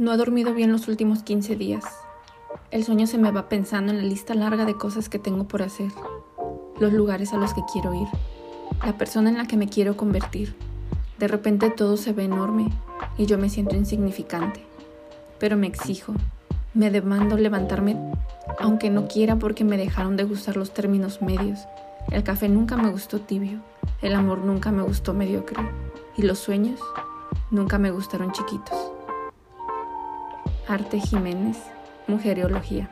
No he dormido bien los últimos 15 días. El sueño se me va pensando en la lista larga de cosas que tengo por hacer, los lugares a los que quiero ir, la persona en la que me quiero convertir. De repente todo se ve enorme y yo me siento insignificante, pero me exijo, me demando levantarme aunque no quiera porque me dejaron de gustar los términos medios. El café nunca me gustó tibio, el amor nunca me gustó mediocre y los sueños nunca me gustaron chiquitos. Arte Jiménez, Mujeriología.